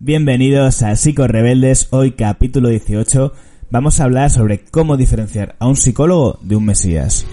Bienvenidos a Psico Rebeldes, hoy capítulo 18. Vamos a hablar sobre cómo diferenciar a un psicólogo de un mesías.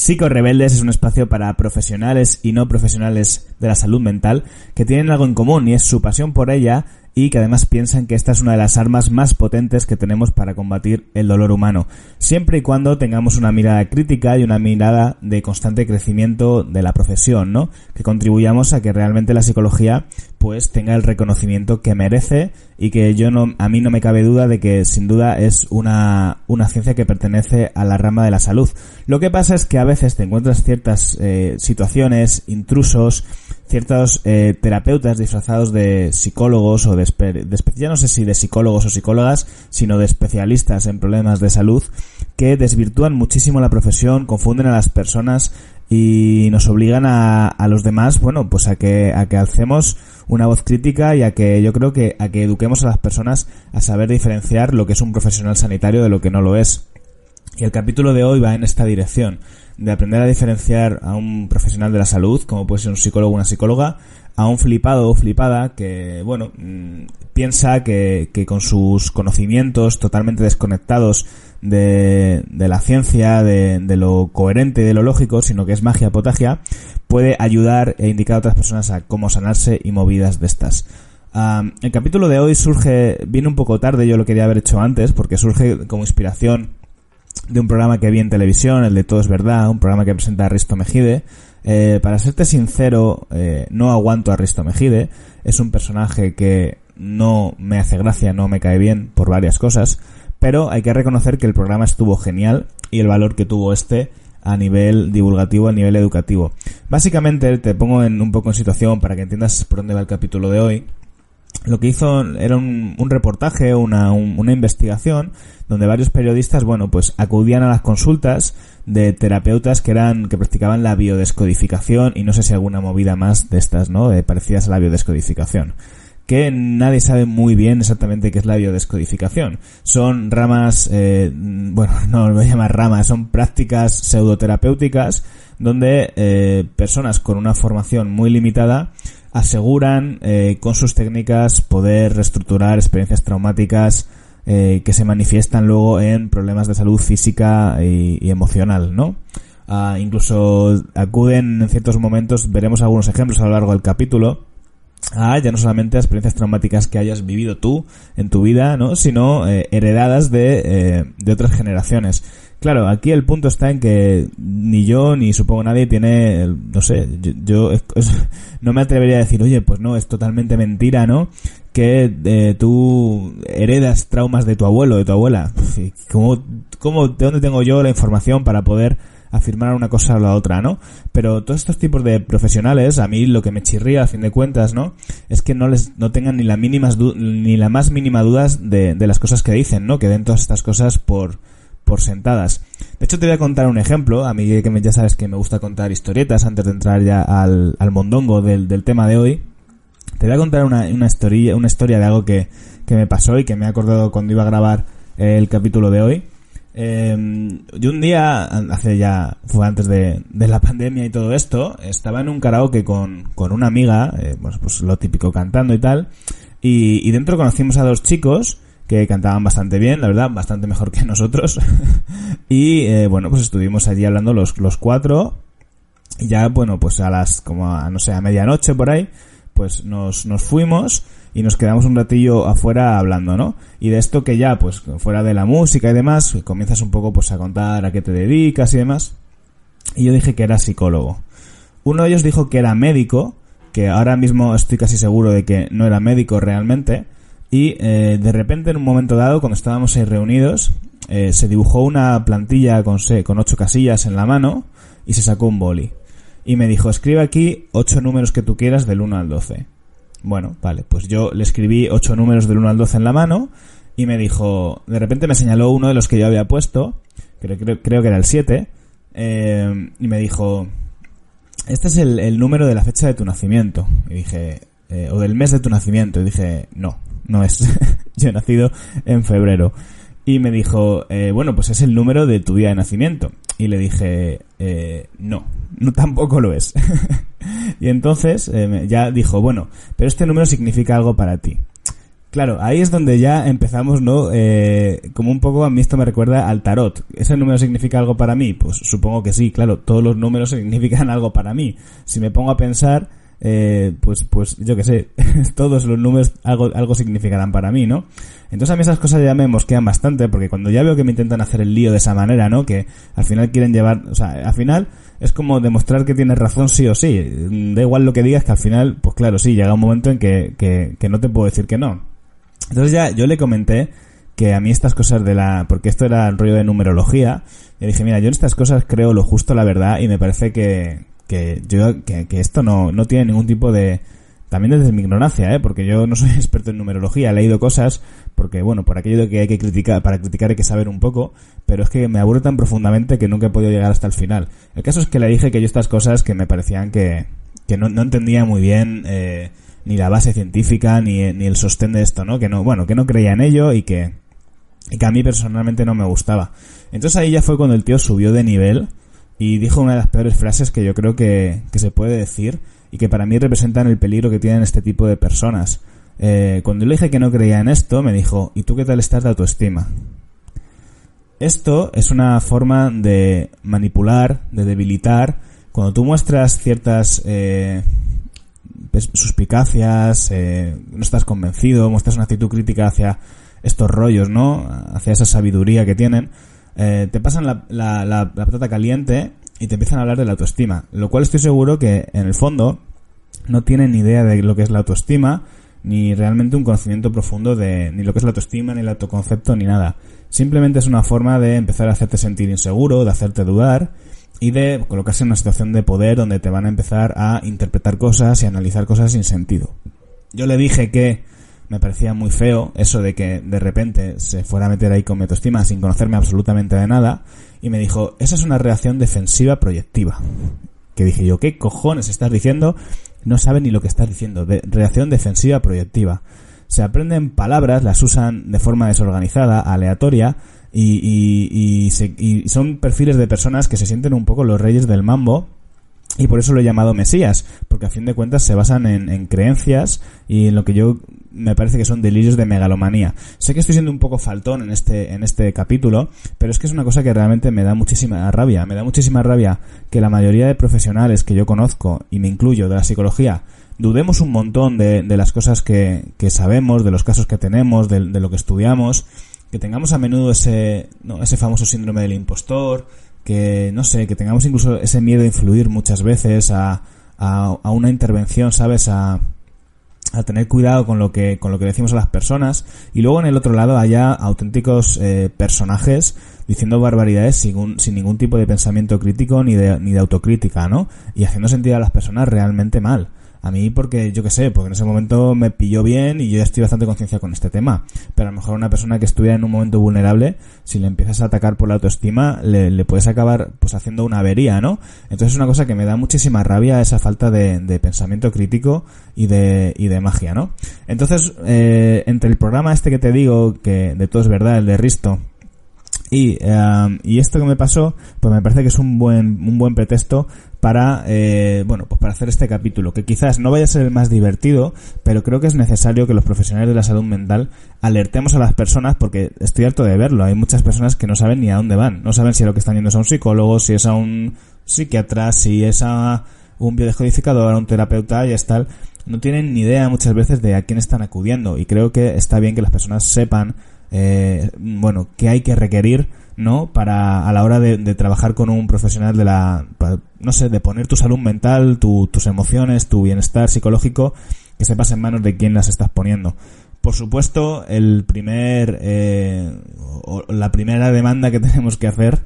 Psico Rebeldes es un espacio para profesionales y no profesionales de la salud mental que tienen algo en común y es su pasión por ella y que además piensan que esta es una de las armas más potentes que tenemos para combatir el dolor humano, siempre y cuando tengamos una mirada crítica y una mirada de constante crecimiento de la profesión, ¿no? Que contribuyamos a que realmente la psicología pues tenga el reconocimiento que merece y que yo no, a mí no me cabe duda de que sin duda es una, una ciencia que pertenece a la rama de la salud. Lo que pasa es que a veces te encuentras ciertas eh, situaciones, intrusos, ciertos eh, terapeutas disfrazados de psicólogos o de, de, ya no sé si de psicólogos o psicólogas, sino de especialistas en problemas de salud que desvirtúan muchísimo la profesión, confunden a las personas y nos obligan a, a los demás, bueno, pues a que, a que alcemos una voz crítica y a que yo creo que a que eduquemos a las personas a saber diferenciar lo que es un profesional sanitario de lo que no lo es. Y el capítulo de hoy va en esta dirección de aprender a diferenciar a un profesional de la salud, como puede ser un psicólogo o una psicóloga, a un flipado o flipada que, bueno, mm, piensa que, que con sus conocimientos totalmente desconectados de, de la ciencia, de, de, lo coherente, de lo lógico, sino que es magia potagia, puede ayudar e indicar a otras personas a cómo sanarse y movidas de estas. El capítulo de hoy surge, viene un poco tarde, yo lo quería haber hecho antes, porque surge como inspiración de un programa que vi en televisión, el de Todo es Verdad, un programa que presenta Risto Mejide. Eh, para serte sincero, eh, no aguanto a Risto Mejide. Es un personaje que no me hace gracia, no me cae bien por varias cosas. Pero hay que reconocer que el programa estuvo genial y el valor que tuvo este a nivel divulgativo, a nivel educativo. Básicamente, te pongo en un poco en situación para que entiendas por dónde va el capítulo de hoy lo que hizo era un, reportaje, una, un, una investigación, donde varios periodistas, bueno, pues acudían a las consultas de terapeutas que eran, que practicaban la biodescodificación y no sé si alguna movida más de estas, ¿no? De parecidas a la biodescodificación. Que nadie sabe muy bien exactamente qué es la biodescodificación. Son ramas, eh, bueno, no lo voy a llamar ramas, son prácticas pseudoterapéuticas donde eh, personas con una formación muy limitada aseguran eh, con sus técnicas poder reestructurar experiencias traumáticas eh, que se manifiestan luego en problemas de salud física y, y emocional, ¿no? Ah, incluso acuden en ciertos momentos, veremos algunos ejemplos a lo largo del capítulo, a ya no solamente experiencias traumáticas que hayas vivido tú en tu vida, ¿no? sino eh, heredadas de, eh, de otras generaciones. Claro, aquí el punto está en que ni yo ni supongo nadie tiene, no sé, yo, yo es, no me atrevería a decir, oye, pues no, es totalmente mentira, ¿no? Que eh, tú heredas traumas de tu abuelo, de tu abuela. ¿Cómo, cómo, ¿De dónde tengo yo la información para poder afirmar una cosa o la otra, ¿no? Pero todos estos tipos de profesionales, a mí lo que me chirría a fin de cuentas, ¿no? Es que no les, no tengan ni la mínimas ni la más mínima dudas de, de las cosas que dicen, ¿no? Que den todas estas cosas por, por sentadas. De hecho, te voy a contar un ejemplo. A mí que me, ya sabes que me gusta contar historietas antes de entrar ya al, al mondongo del, del tema de hoy. Te voy a contar una, una, historia, una historia de algo que, que me pasó y que me he acordado cuando iba a grabar el capítulo de hoy. Eh, yo un día, hace ya, fue antes de, de, la pandemia y todo esto, estaba en un karaoke con, con una amiga, pues, pues lo típico cantando y tal, y, y dentro conocimos a dos chicos, que cantaban bastante bien, la verdad, bastante mejor que nosotros. y eh, bueno, pues estuvimos allí hablando los, los cuatro. Y ya, bueno, pues a las, como a, no sé, a medianoche por ahí, pues nos, nos fuimos y nos quedamos un ratillo afuera hablando, ¿no? Y de esto que ya, pues fuera de la música y demás, comienzas un poco pues a contar a qué te dedicas y demás. Y yo dije que era psicólogo. Uno de ellos dijo que era médico, que ahora mismo estoy casi seguro de que no era médico realmente, y eh, de repente en un momento dado, cuando estábamos ahí reunidos, eh, se dibujó una plantilla con, con ocho casillas en la mano y se sacó un boli. Y me dijo, escribe aquí ocho números que tú quieras del 1 al 12. Bueno, vale, pues yo le escribí ocho números del 1 al 12 en la mano y me dijo, de repente me señaló uno de los que yo había puesto, creo, creo, creo que era el 7, eh, y me dijo, este es el, número de la fecha de tu nacimiento. Y dije, eh, o del mes de tu nacimiento. Y dije, no, no es. Yo he nacido en febrero. Y me dijo, eh, bueno, pues es el número de tu día de nacimiento. Y le dije, eh, no, no tampoco lo es. y entonces ya dijo, bueno, pero este número significa algo para ti. Claro, ahí es donde ya empezamos, ¿no? Eh, como un poco a mí esto me recuerda al tarot. ¿Ese número significa algo para mí? Pues supongo que sí, claro, todos los números significan algo para mí. Si me pongo a pensar, eh, pues, pues yo qué sé, todos los números algo, algo significarán para mí, ¿no? Entonces a mí esas cosas ya me mosquean bastante, porque cuando ya veo que me intentan hacer el lío de esa manera, ¿no? Que al final quieren llevar, o sea, al final es como demostrar que tienes razón sí o sí. Da igual lo que digas, que al final, pues claro, sí, llega un momento en que, que, que no te puedo decir que no. Entonces ya yo le comenté que a mí estas cosas de la... porque esto era el rollo de numerología, y dije, mira, yo en estas cosas creo lo justo, la verdad, y me parece que, que yo, que, esto no, no tiene ningún tipo de... También desde mi ignorancia, ¿eh? porque yo no soy experto en numerología, he leído cosas, porque bueno, por aquello de que hay que criticar, para criticar hay que saber un poco, pero es que me aburre tan profundamente que nunca he podido llegar hasta el final. El caso es que le dije que yo estas cosas que me parecían que, que no, no entendía muy bien, eh, ni la base científica ni, ni el sostén de esto, ¿no? Que no, bueno, que no creía en ello y que, y que a mí personalmente no me gustaba. Entonces ahí ya fue cuando el tío subió de nivel y dijo una de las peores frases que yo creo que, que se puede decir y que para mí representan el peligro que tienen este tipo de personas. Eh, cuando le dije que no creía en esto, me dijo, ¿y tú qué tal estás de autoestima? Esto es una forma de manipular, de debilitar. Cuando tú muestras ciertas eh, suspicacias, eh, no estás convencido, muestras una actitud crítica hacia estos rollos, ¿no? Hacia esa sabiduría que tienen, eh, te pasan la, la, la, patata caliente y te empiezan a hablar de la autoestima. Lo cual estoy seguro que en el fondo no tienen ni idea de lo que es la autoestima, ni realmente un conocimiento profundo de ni lo que es la autoestima, ni el autoconcepto, ni nada. Simplemente es una forma de empezar a hacerte sentir inseguro, de hacerte dudar y de colocarse en una situación de poder donde te van a empezar a interpretar cosas y analizar cosas sin sentido. Yo le dije que me parecía muy feo eso de que de repente se fuera a meter ahí con mi sin conocerme absolutamente de nada y me dijo, esa es una reacción defensiva proyectiva. Que dije yo, ¿qué cojones estás diciendo? No sabe ni lo que estás diciendo. Reacción defensiva proyectiva. Se aprenden palabras, las usan de forma desorganizada, aleatoria, y, y, son perfiles de personas que se sienten un poco los reyes del mambo y por eso lo he llamado Mesías, porque a fin de cuentas se basan en, creencias y en lo que yo me parece que son delirios de megalomanía. Sé que estoy siendo un poco faltón en este, en este capítulo, pero es que es una cosa que realmente me da muchísima rabia. Me da muchísima rabia que la mayoría de profesionales que yo conozco, y me incluyo, de la psicología, dudemos un montón de, de las cosas que, que sabemos, de los casos que tenemos, de, de lo que estudiamos, que tengamos a menudo ese, ¿no? ese famoso síndrome del impostor, que, no sé, que tengamos incluso ese miedo a influir muchas veces a, a, una intervención, ¿sabes? A, a tener cuidado con lo que con lo que decimos a las personas y luego en el otro lado haya auténticos eh, personajes diciendo barbaridades sin, sin ningún tipo de pensamiento crítico ni de, ni de autocrítica, ¿no? Y haciendo sentir a las personas realmente mal. A mí porque, yo qué sé, porque en ese momento me pilló bien y yo estoy bastante conciencia con este tema. Pero a lo mejor una persona que estuviera en un momento vulnerable, si le empiezas a atacar por la autoestima, le, le puedes acabar pues haciendo una avería, ¿no? Entonces es una cosa que me da muchísima rabia esa falta de, de pensamiento crítico y de, y de magia, ¿no? Entonces, eh, entre el programa este que te digo, que de todo es verdad, el de Risto, y, eh, y esto que me pasó, pues me parece que es un buen, un buen pretexto para, eh, bueno, pues para hacer este capítulo, que quizás no vaya a ser el más divertido, pero creo que es necesario que los profesionales de la salud mental alertemos a las personas, porque estoy harto de verlo, hay muchas personas que no saben ni a dónde van, no saben si lo que están yendo es a un psicólogo, si es a un psiquiatra, si es a un biodescodificador, a un terapeuta y es tal, no tienen ni idea muchas veces de a quién están acudiendo, y creo que está bien que las personas sepan, eh, bueno, qué hay que requerir ¿no? Para a la hora de, trabajar con un profesional de la, no sé, de poner tu salud mental, tus emociones, tu bienestar psicológico, que sepas en manos de quién las estás poniendo. Por supuesto, el primer, eh, o la primera demanda que tenemos que hacer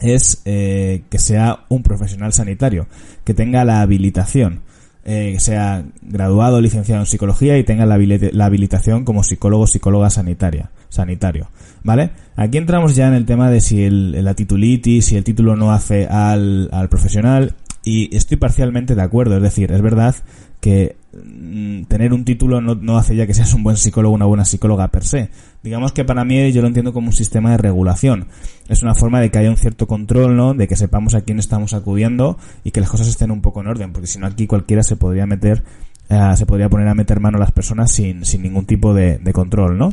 es eh, que sea un profesional sanitario, que tenga la habilitación. Eh, que sea graduado, licenciado en psicología y tenga la, habilitación como psicólogo psicóloga sanitaria, sanitario. ¿Vale? Aquí entramos ya en el tema de si el, la titulitis, si el título no hace al, al profesional Y estoy parcialmente de acuerdo, es decir, es verdad que mm, tener un título no, no, hace ya que seas un buen psicólogo una buena psicóloga per se. Digamos que para mí yo lo entiendo como un sistema de regulación. Es una forma de que haya un cierto control, ¿no? De que sepamos a quién estamos acudiendo y que las cosas estén un poco en orden, porque si no aquí cualquiera se podría meter, eh, se podría poner a meter mano a las personas sin, sin ningún tipo de, de control, ¿no?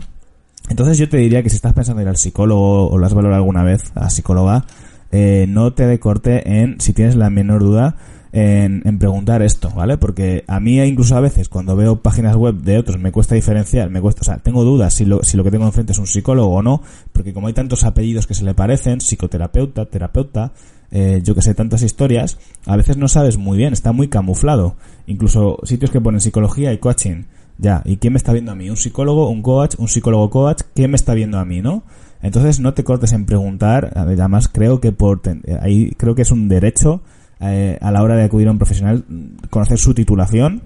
Entonces yo te diría que si estás pensando en ir al psicólogo o lo has valorado alguna vez a psicóloga, eh, no te decorte en, si tienes la menor duda, en, en, preguntar esto, ¿vale? Porque a mí incluso a veces cuando veo páginas web de otros me cuesta diferenciar, me cuesta, o sea, tengo dudas si lo, si lo que tengo enfrente es un psicólogo o no, porque como hay tantos apellidos que se le parecen, psicoterapeuta, terapeuta, eh, yo que sé, tantas historias, a veces no sabes muy bien, está muy camuflado. Incluso sitios que ponen psicología y coaching. Ya, ¿y quién me está viendo a mí? ¿Un psicólogo, un coach, un psicólogo coach? ¿Quién me está viendo a mí, no? Entonces no te cortes en preguntar, además creo que por ahí creo que es un derecho eh, a la hora de acudir a un profesional conocer su titulación,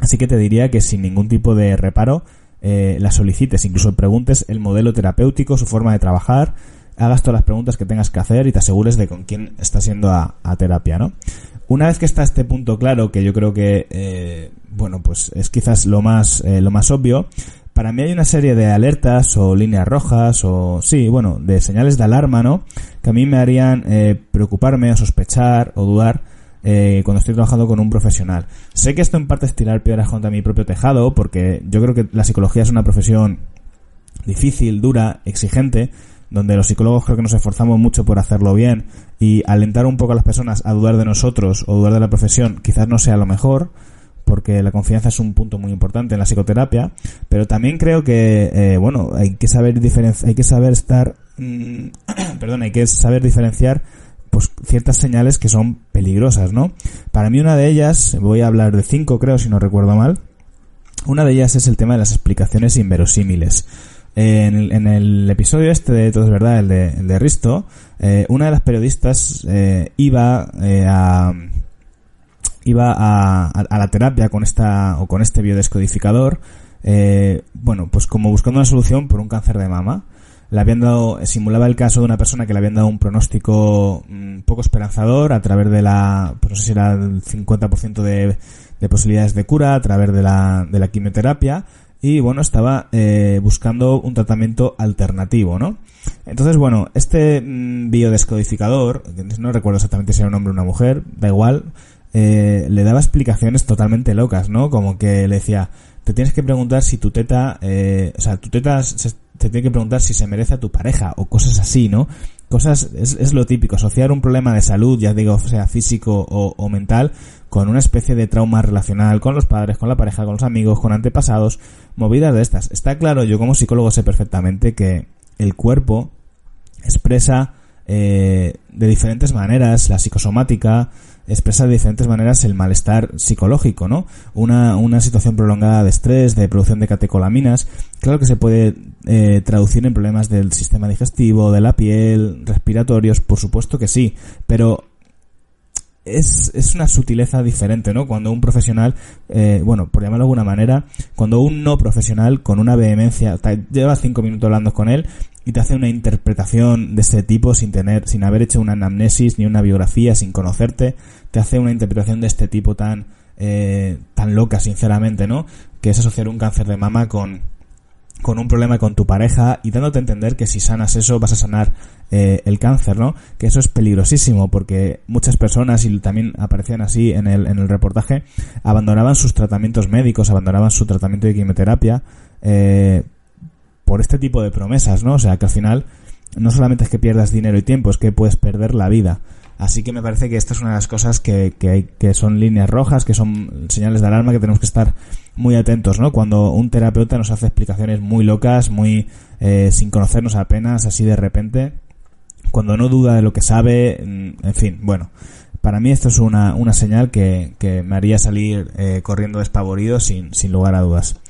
así que te diría que sin ningún tipo de reparo eh, la solicites, incluso preguntes el modelo terapéutico, su forma de trabajar, hagas todas las preguntas que tengas que hacer y te asegures de con quién estás yendo a terapia, ¿no? Una vez que está este punto claro, que yo creo que, eh, bueno, pues es quizás lo más, eh, lo más obvio, para mí hay una serie de alertas o líneas rojas o, sí, bueno, de señales de alarma, ¿no? Que a mí me harían eh, preocuparme o sospechar o dudar eh, cuando estoy trabajando con un profesional. Sé que esto en parte es tirar piedras contra mi propio tejado porque yo creo que la psicología es una profesión difícil, dura, exigente, donde los psicólogos creo que nos esforzamos mucho por hacerlo bien y alentar un poco a las personas a dudar de nosotros o dudar de la profesión quizás no sea lo mejor porque la confianza es un punto muy importante en la psicoterapia, pero también creo que, eh, bueno, hay que saber hay que saber estar, mmm, perdón, hay que saber diferenciar pues ciertas señales que son peligrosas, ¿no? Para mí una de ellas, voy a hablar de cinco creo si no recuerdo mal, una de ellas es el tema de las explicaciones inverosímiles. En el, en el episodio este de Todo es Verdad, el de, Risto, eh, una de las periodistas eh, iba eh, a iba a, a, la terapia con esta o con este biodescodificador, eh, bueno, pues como buscando una solución por un cáncer de mama. Le habían dado, simulaba el caso de una persona que le habían dado un pronóstico mmm, poco esperanzador a través de la, pues no sé si era el 50% de, de posibilidades de cura a través de la, de la quimioterapia y bueno, estaba eh, buscando un tratamiento alternativo, ¿no? Entonces, bueno, este mmm, biodescodificador, no recuerdo exactamente si era un hombre o una mujer, da igual, eh, le daba explicaciones totalmente locas, ¿no? Como que le decía, te tienes que preguntar si tu teta, eh, o sea, tu teta se, te tiene que preguntar si se merece a tu pareja o cosas así, ¿no? Cosas, es, es lo típico, asociar un problema de salud, ya digo, sea físico o, o mental, con una especie de trauma relacional con los padres, con la pareja, con los amigos, con antepasados, movidas de estas. Está claro, yo como psicólogo sé perfectamente que el cuerpo expresa eh, de diferentes maneras la psicosomática, expresa de diferentes maneras el malestar psicológico, ¿no? Una, una situación prolongada de estrés, de producción de catecolaminas, claro que se puede eh, traducir en problemas del sistema digestivo, de la piel, respiratorios, por supuesto que sí, pero es, es una sutileza diferente, ¿no? Cuando un profesional, eh, bueno, por llamarlo de alguna manera, cuando un no profesional con una vehemencia, lleva cinco minutos hablando con él y te hace una interpretación de ese tipo sin tener, sin haber hecho una anamnesis ni una biografía, sin conocerte, te hace una interpretación de este tipo tan, eh, tan loca, sinceramente, ¿no? Que es asociar un cáncer de mama con, con un problema con tu pareja y dándote a entender que si sanas eso vas a sanar eh, el cáncer, ¿no? Que eso es peligrosísimo porque muchas personas, y también aparecían así en el, en el reportaje, abandonaban sus tratamientos médicos, abandonaban su tratamiento de quimioterapia eh, por este tipo de promesas, ¿no? O sea, que al final no solamente es que pierdas dinero y tiempo, es que puedes perder la vida. Así que me parece que esta es una de las cosas que, que, que son líneas rojas, que son señales de alarma que tenemos que estar muy atentos, ¿no? Cuando un terapeuta nos hace explicaciones muy locas, muy eh, sin conocernos apenas, así de repente, cuando no duda de lo que sabe, mm, en fin, bueno. Para mí esto es una, una señal que, que me haría salir eh, corriendo despavorido sin, sin lugar a dudas.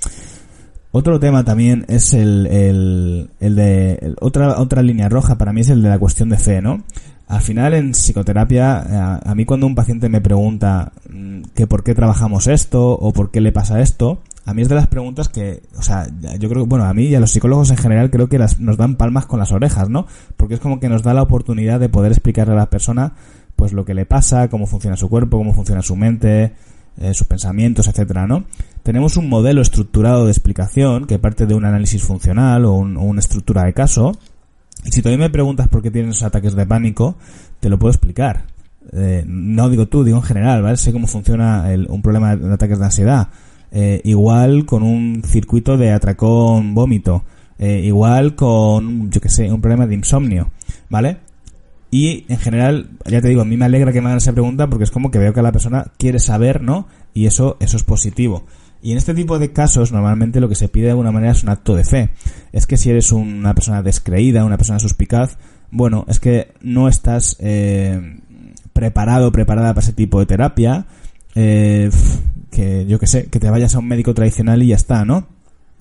Otro tema también es el, el, el de otra otra línea roja para mí es el de la cuestión de fe, ¿no? Al final en psicoterapia, a, a, mí cuando un paciente me pregunta mm, que por qué trabajamos esto o por qué le pasa esto, a mí es de las preguntas que, o sea, yo creo bueno, a mí y a los psicólogos en general creo que las, nos dan palmas con las orejas, ¿no? Porque es como que nos da la oportunidad de poder explicarle a la persona pues lo que le pasa, cómo funciona su cuerpo, cómo funciona su mente, eh, sus pensamientos, etcétera, ¿no? Tenemos un modelo estructurado de explicación que parte de un análisis funcional o, una estructura de caso. Y si todavía me preguntas por qué tienes ataques de pánico, te lo puedo explicar. Eh, no digo tú, digo en general, ¿vale? Sé cómo funciona un problema de ataques de ansiedad. Eh, igual con un circuito de atracón vómito. igual con, yo que sé, un problema de insomnio, ¿vale? Y en general, ya te digo, a mí me alegra que me hagan esa pregunta porque es como que veo que la persona quiere saber, ¿no? Y eso, eso es positivo. Y en este tipo de casos, normalmente lo que se pide de alguna manera es un acto de fe. Es que si eres una persona descreída, una persona suspicaz, bueno, es que no estás eh, preparado, preparada para ese tipo de terapia. Eh, que yo que sé, que te vayas a un médico tradicional y ya está, ¿no?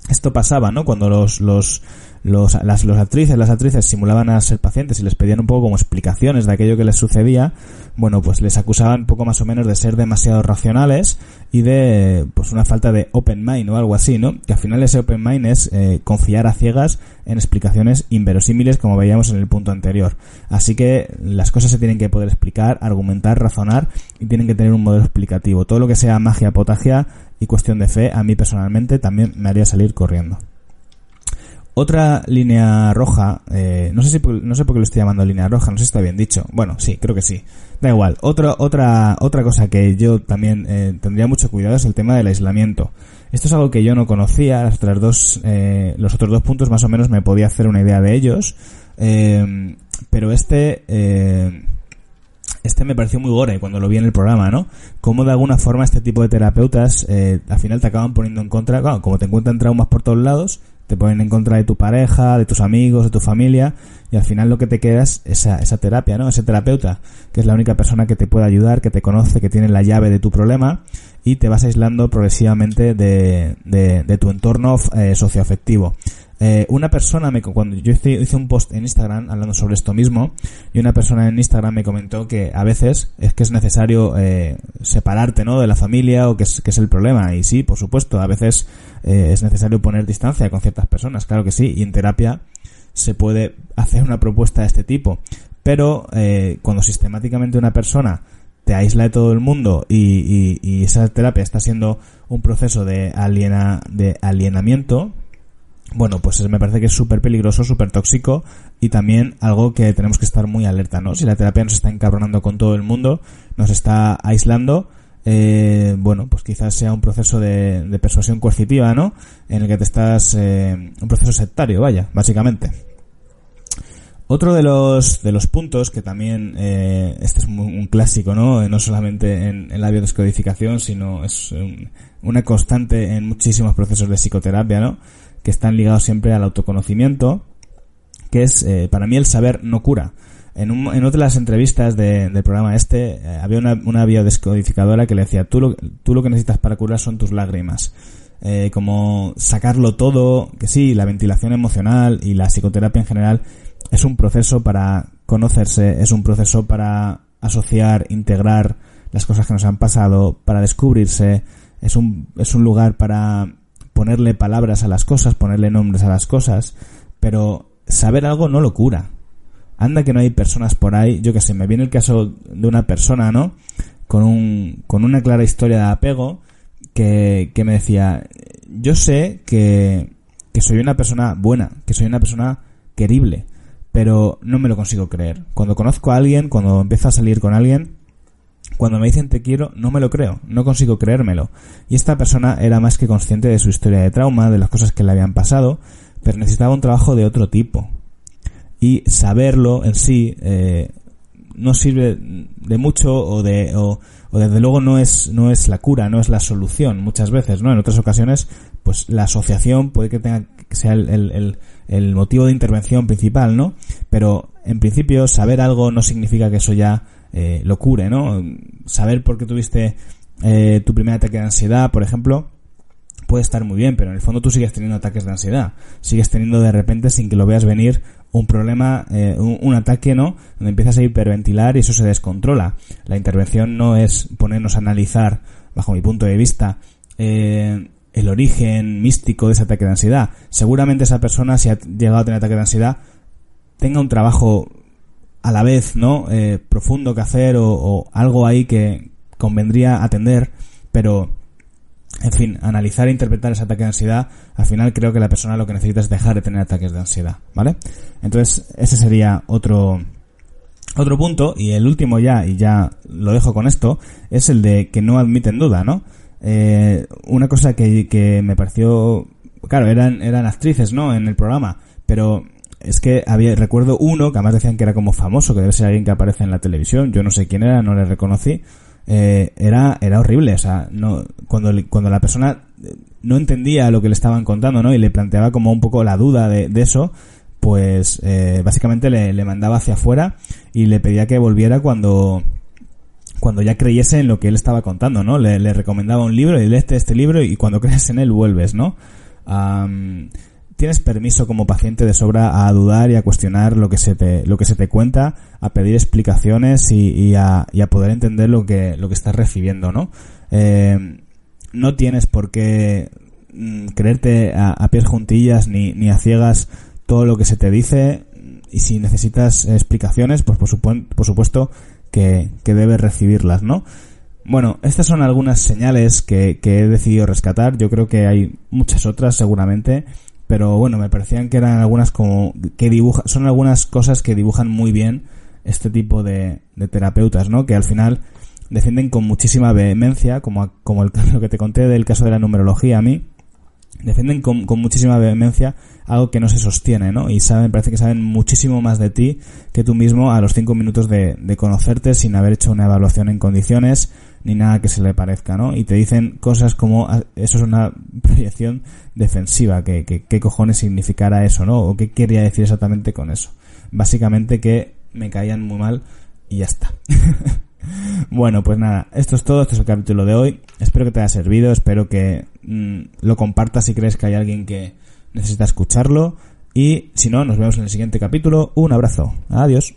Esto pasaba, ¿no? Cuando los, los, los, las, los actrices, las actrices simulaban a ser pacientes y les pedían un poco como explicaciones de aquello que les sucedía, bueno, pues les acusaban poco más o menos de ser demasiado racionales y de, pues una falta de open mind o algo así, ¿no? Que al final ese open mind es eh, confiar a ciegas en explicaciones inverosímiles como veíamos en el punto anterior. Así que las cosas se tienen que poder explicar, argumentar, razonar y tienen que tener un modelo explicativo. Todo lo que sea magia, potagia y cuestión de fe, a mí personalmente también me haría salir corriendo. Otra línea roja, eh, no sé si no sé por qué lo estoy llamando línea roja, no sé si está bien dicho. Bueno, sí, creo que sí. Da igual. Otra otra otra cosa que yo también eh, tendría mucho cuidado es el tema del aislamiento. Esto es algo que yo no conocía. Las otras dos, eh, los otros dos puntos más o menos me podía hacer una idea de ellos, pero este este me pareció muy gore cuando lo vi en el programa, ¿no? Cómo de alguna forma este tipo de terapeutas al final te acaban poniendo en contra, claro, como te encuentran traumas por todos lados, te ponen en contra de tu pareja, de tus amigos, de tu familia, y al final lo que te queda es esa, esa terapia, ¿no? Ese terapeuta, que es la única persona que te puede ayudar, que te conoce, que tiene la llave de tu problema, y te vas aislando progresivamente de, de, tu entorno eh, socioafectivo. Eh, una persona me, cuando yo hice, un post en Instagram hablando sobre esto mismo y una persona en Instagram me comentó que a veces es que es necesario eh, separarte no de la familia o que es, que es el problema. Y sí por supuesto a veces eh, es necesario poner distancia con ciertas personas claro que sí y en terapia se puede hacer una propuesta de este tipo. Pero cuando sistemáticamente una persona te aísla de todo el mundo y, y, y esa terapia está siendo un proceso de aliena de alienamiento bueno, pues me parece que es súper peligroso, súper tóxico y también algo que tenemos que estar muy alerta, ¿no? Si la terapia nos está encabronando con todo el mundo, nos está aislando, eh, bueno, pues quizás sea un proceso de, persuasión coercitiva, ¿no? En el que te estás, eh, un proceso sectario, vaya, básicamente. Otro de los, de los puntos que también, eh, este es un, clásico, ¿no? No solamente en, la biodescodificación, sino es una constante en muchísimos procesos de psicoterapia, ¿no? que están ligados siempre al autoconocimiento, que es, eh, para mí el saber no cura. En, un, en otra de las entrevistas del programa este, eh, había una, una biodescodificadora que le decía, tú lo, tú lo que necesitas para curar son tus lágrimas. Eh, como sacarlo todo, que sí, la ventilación emocional y la psicoterapia en general es un proceso para conocerse, es un proceso para asociar, integrar las cosas que nos han pasado, para descubrirse, es un, es un lugar para ponerle palabras a las cosas, ponerle nombres a las cosas, pero saber algo no lo cura. Anda que no hay personas por ahí, yo que sé, me viene el caso de una persona, ¿no? Con un, con una clara historia de apego, que, que me decía, yo sé que, que soy una persona buena, que soy una persona querible, pero no me lo consigo creer. Cuando conozco a alguien, cuando empiezo a salir con alguien, cuando me dicen te quiero, no me lo creo, no consigo creérmelo. Y esta persona era más que consciente de su historia de trauma, de las cosas que le habían pasado, pero necesitaba un trabajo de otro tipo. Y saberlo en sí eh, no sirve de mucho o de o, desde luego no es no es la cura, no es la solución muchas veces, ¿no? En otras ocasiones, pues la asociación puede que tenga que sea el, el motivo de intervención principal, ¿no? Pero en principio saber algo no significa que eso ya eh, lo cure, ¿no? Saber por qué tuviste eh, tu primer ataque de ansiedad, por ejemplo, puede estar muy bien, pero en el fondo tú sigues teniendo ataques de ansiedad. Sigues teniendo de repente, sin que lo veas venir, un problema, eh, un, ataque, ¿no? Donde empiezas a hiperventilar y eso se descontrola. La intervención no es ponernos a analizar, bajo mi punto de vista, eh, el origen místico de ese ataque de ansiedad. Seguramente esa persona, si ha llegado a tener ataque de ansiedad, tenga un trabajo a la vez, ¿no? Eh, profundo que hacer o, algo ahí que convendría atender, pero, en fin, analizar e interpretar ese ataque de ansiedad, al final creo que la persona lo que necesita es dejar de tener ataques de ansiedad, ¿vale? Entonces, ese sería otro, otro punto, y el último ya, y ya lo dejo con esto, es el de que no admiten duda, ¿no? Eh, una cosa que, que me pareció, claro, eran, eran actrices, ¿no? En el programa, pero es que había, recuerdo uno que además decían que era como famoso, que debe ser alguien que aparece en la televisión, yo no sé quién era, no le reconocí, eh, era, era horrible, o sea, no, cuando, cuando la persona eh, no entendía lo que le estaban contando, ¿no? Y le planteaba como un poco la duda de, eso, pues eh, básicamente le, le mandaba hacia afuera y le pedía que volviera cuando, cuando ya creyese en lo que él estaba contando, ¿no? Le, le recomendaba un libro y leeste este libro y cuando crees en él vuelves, ¿no? tienes permiso como paciente de sobra a dudar y a cuestionar lo que se te, lo que se te cuenta, a pedir explicaciones y, y, a, y a, poder entender lo que, lo que estás recibiendo, ¿no? Eh, no tienes por qué mm, creerte a, a, pies juntillas ni, ni a ciegas todo lo que se te dice y si necesitas explicaciones, pues por, por supuesto que, que debes recibirlas, ¿no? Bueno, estas son algunas señales que, que he decidido rescatar. Yo creo que hay muchas otras seguramente pero bueno, me parecían que eran algunas como que dibujan, son algunas cosas que dibujan muy bien este tipo de, de terapeutas, ¿no? Que al final defienden con muchísima vehemencia, como, como el caso que te conté del caso de la numerología a mí, defienden con, muchísima vehemencia algo que no se sostiene, ¿no? Y saben, parece que saben muchísimo más de ti que tú mismo a los cinco minutos de, de conocerte sin haber hecho una evaluación en condiciones ni nada que se le parezca, ¿no? Y te dicen cosas como, ah, eso es una proyección defensiva, que, qué cojones significara eso, ¿no? O qué quería decir exactamente con eso. Básicamente que me caían muy mal y ya está. bueno, pues nada, esto es todo, este es el capítulo de hoy. Espero que te haya servido, espero que mm, lo compartas si crees que hay alguien que necesita escucharlo. Y si no, nos vemos en el siguiente capítulo. Un abrazo. Adiós.